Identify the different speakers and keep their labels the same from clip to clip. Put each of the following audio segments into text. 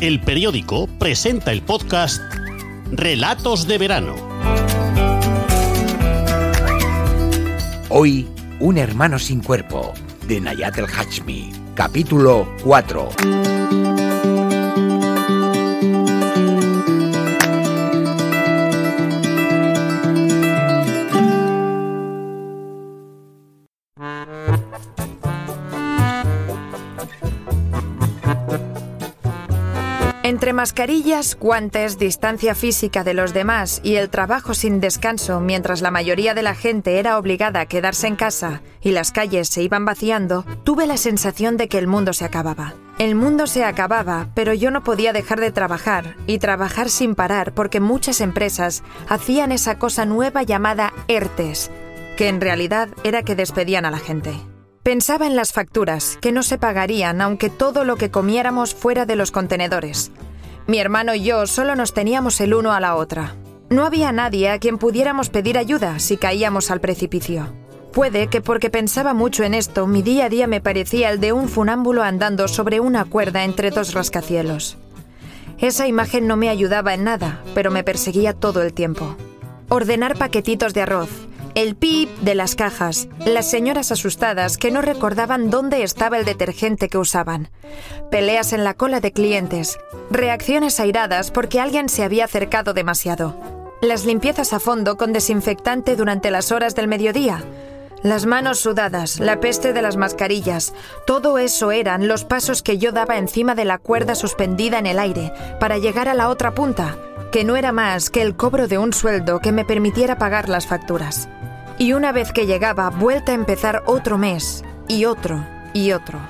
Speaker 1: El periódico presenta el podcast Relatos de verano.
Speaker 2: Hoy, Un hermano sin cuerpo, de Nayat el Hachmi, capítulo 4.
Speaker 3: Entre mascarillas, guantes, distancia física de los demás y el trabajo sin descanso mientras la mayoría de la gente era obligada a quedarse en casa y las calles se iban vaciando, tuve la sensación de que el mundo se acababa. El mundo se acababa, pero yo no podía dejar de trabajar y trabajar sin parar porque muchas empresas hacían esa cosa nueva llamada ERTES, que en realidad era que despedían a la gente. Pensaba en las facturas, que no se pagarían aunque todo lo que comiéramos fuera de los contenedores. Mi hermano y yo solo nos teníamos el uno a la otra. No había nadie a quien pudiéramos pedir ayuda si caíamos al precipicio. Puede que porque pensaba mucho en esto, mi día a día me parecía el de un funámbulo andando sobre una cuerda entre dos rascacielos. Esa imagen no me ayudaba en nada, pero me perseguía todo el tiempo. Ordenar paquetitos de arroz, el pip de las cajas, las señoras asustadas que no recordaban dónde estaba el detergente que usaban, peleas en la cola de clientes, reacciones airadas porque alguien se había acercado demasiado, las limpiezas a fondo con desinfectante durante las horas del mediodía, las manos sudadas, la peste de las mascarillas, todo eso eran los pasos que yo daba encima de la cuerda suspendida en el aire para llegar a la otra punta, que no era más que el cobro de un sueldo que me permitiera pagar las facturas. Y una vez que llegaba, vuelta a empezar otro mes, y otro, y otro.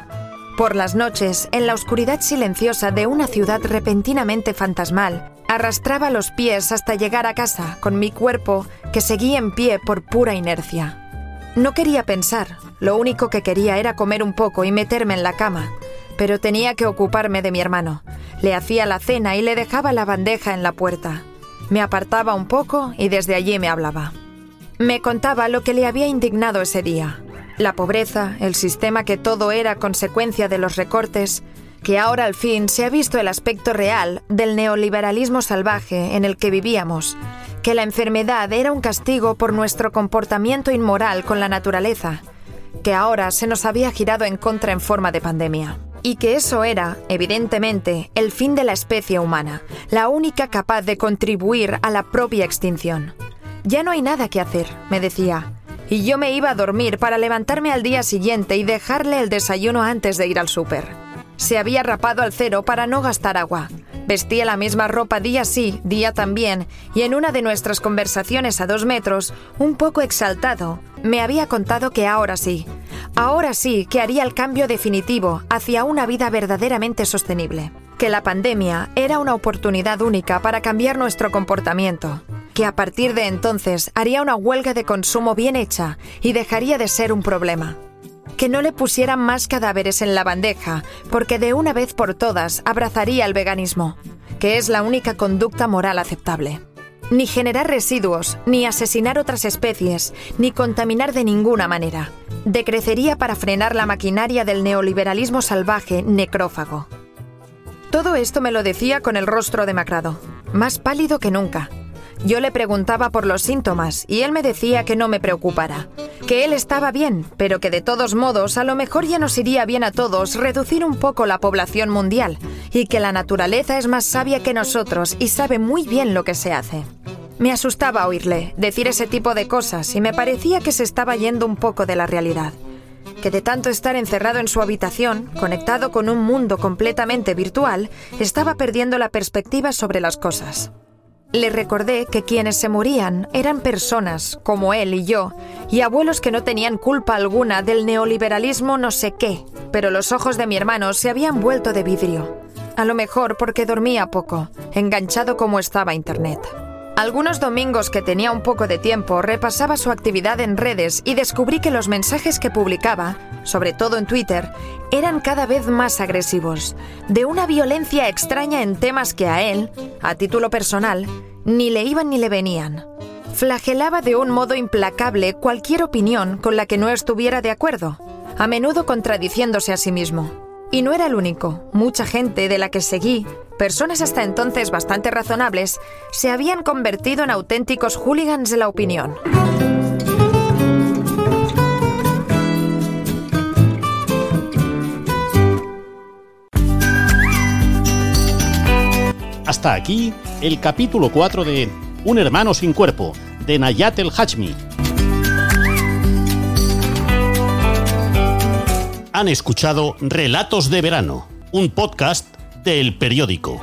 Speaker 3: Por las noches, en la oscuridad silenciosa de una ciudad repentinamente fantasmal, arrastraba los pies hasta llegar a casa con mi cuerpo que seguía en pie por pura inercia. No quería pensar, lo único que quería era comer un poco y meterme en la cama, pero tenía que ocuparme de mi hermano. Le hacía la cena y le dejaba la bandeja en la puerta. Me apartaba un poco y desde allí me hablaba. Me contaba lo que le había indignado ese día. La pobreza, el sistema que todo era consecuencia de los recortes, que ahora al fin se ha visto el aspecto real del neoliberalismo salvaje en el que vivíamos, que la enfermedad era un castigo por nuestro comportamiento inmoral con la naturaleza, que ahora se nos había girado en contra en forma de pandemia. Y que eso era, evidentemente, el fin de la especie humana, la única capaz de contribuir a la propia extinción. Ya no hay nada que hacer, me decía. Y yo me iba a dormir para levantarme al día siguiente y dejarle el desayuno antes de ir al súper. Se había rapado al cero para no gastar agua. Vestía la misma ropa día sí, día también, y en una de nuestras conversaciones a dos metros, un poco exaltado, me había contado que ahora sí, ahora sí que haría el cambio definitivo hacia una vida verdaderamente sostenible, que la pandemia era una oportunidad única para cambiar nuestro comportamiento, que a partir de entonces haría una huelga de consumo bien hecha y dejaría de ser un problema. Que no le pusieran más cadáveres en la bandeja, porque de una vez por todas abrazaría el veganismo, que es la única conducta moral aceptable. Ni generar residuos, ni asesinar otras especies, ni contaminar de ninguna manera. Decrecería para frenar la maquinaria del neoliberalismo salvaje necrófago. Todo esto me lo decía con el rostro demacrado, más pálido que nunca, yo le preguntaba por los síntomas y él me decía que no me preocupara, que él estaba bien, pero que de todos modos a lo mejor ya nos iría bien a todos reducir un poco la población mundial y que la naturaleza es más sabia que nosotros y sabe muy bien lo que se hace. Me asustaba oírle decir ese tipo de cosas y me parecía que se estaba yendo un poco de la realidad que de tanto estar encerrado en su habitación, conectado con un mundo completamente virtual, estaba perdiendo la perspectiva sobre las cosas. Le recordé que quienes se morían eran personas, como él y yo, y abuelos que no tenían culpa alguna del neoliberalismo no sé qué, pero los ojos de mi hermano se habían vuelto de vidrio. A lo mejor porque dormía poco, enganchado como estaba Internet. Algunos domingos que tenía un poco de tiempo repasaba su actividad en redes y descubrí que los mensajes que publicaba, sobre todo en Twitter, eran cada vez más agresivos, de una violencia extraña en temas que a él, a título personal, ni le iban ni le venían. Flagelaba de un modo implacable cualquier opinión con la que no estuviera de acuerdo, a menudo contradiciéndose a sí mismo. Y no era el único. Mucha gente de la que seguí, personas hasta entonces bastante razonables, se habían convertido en auténticos hooligans de la opinión.
Speaker 1: Hasta aquí el capítulo 4 de Un hermano sin cuerpo, de Nayat el Hachmi. Han escuchado Relatos de Verano, un podcast del periódico.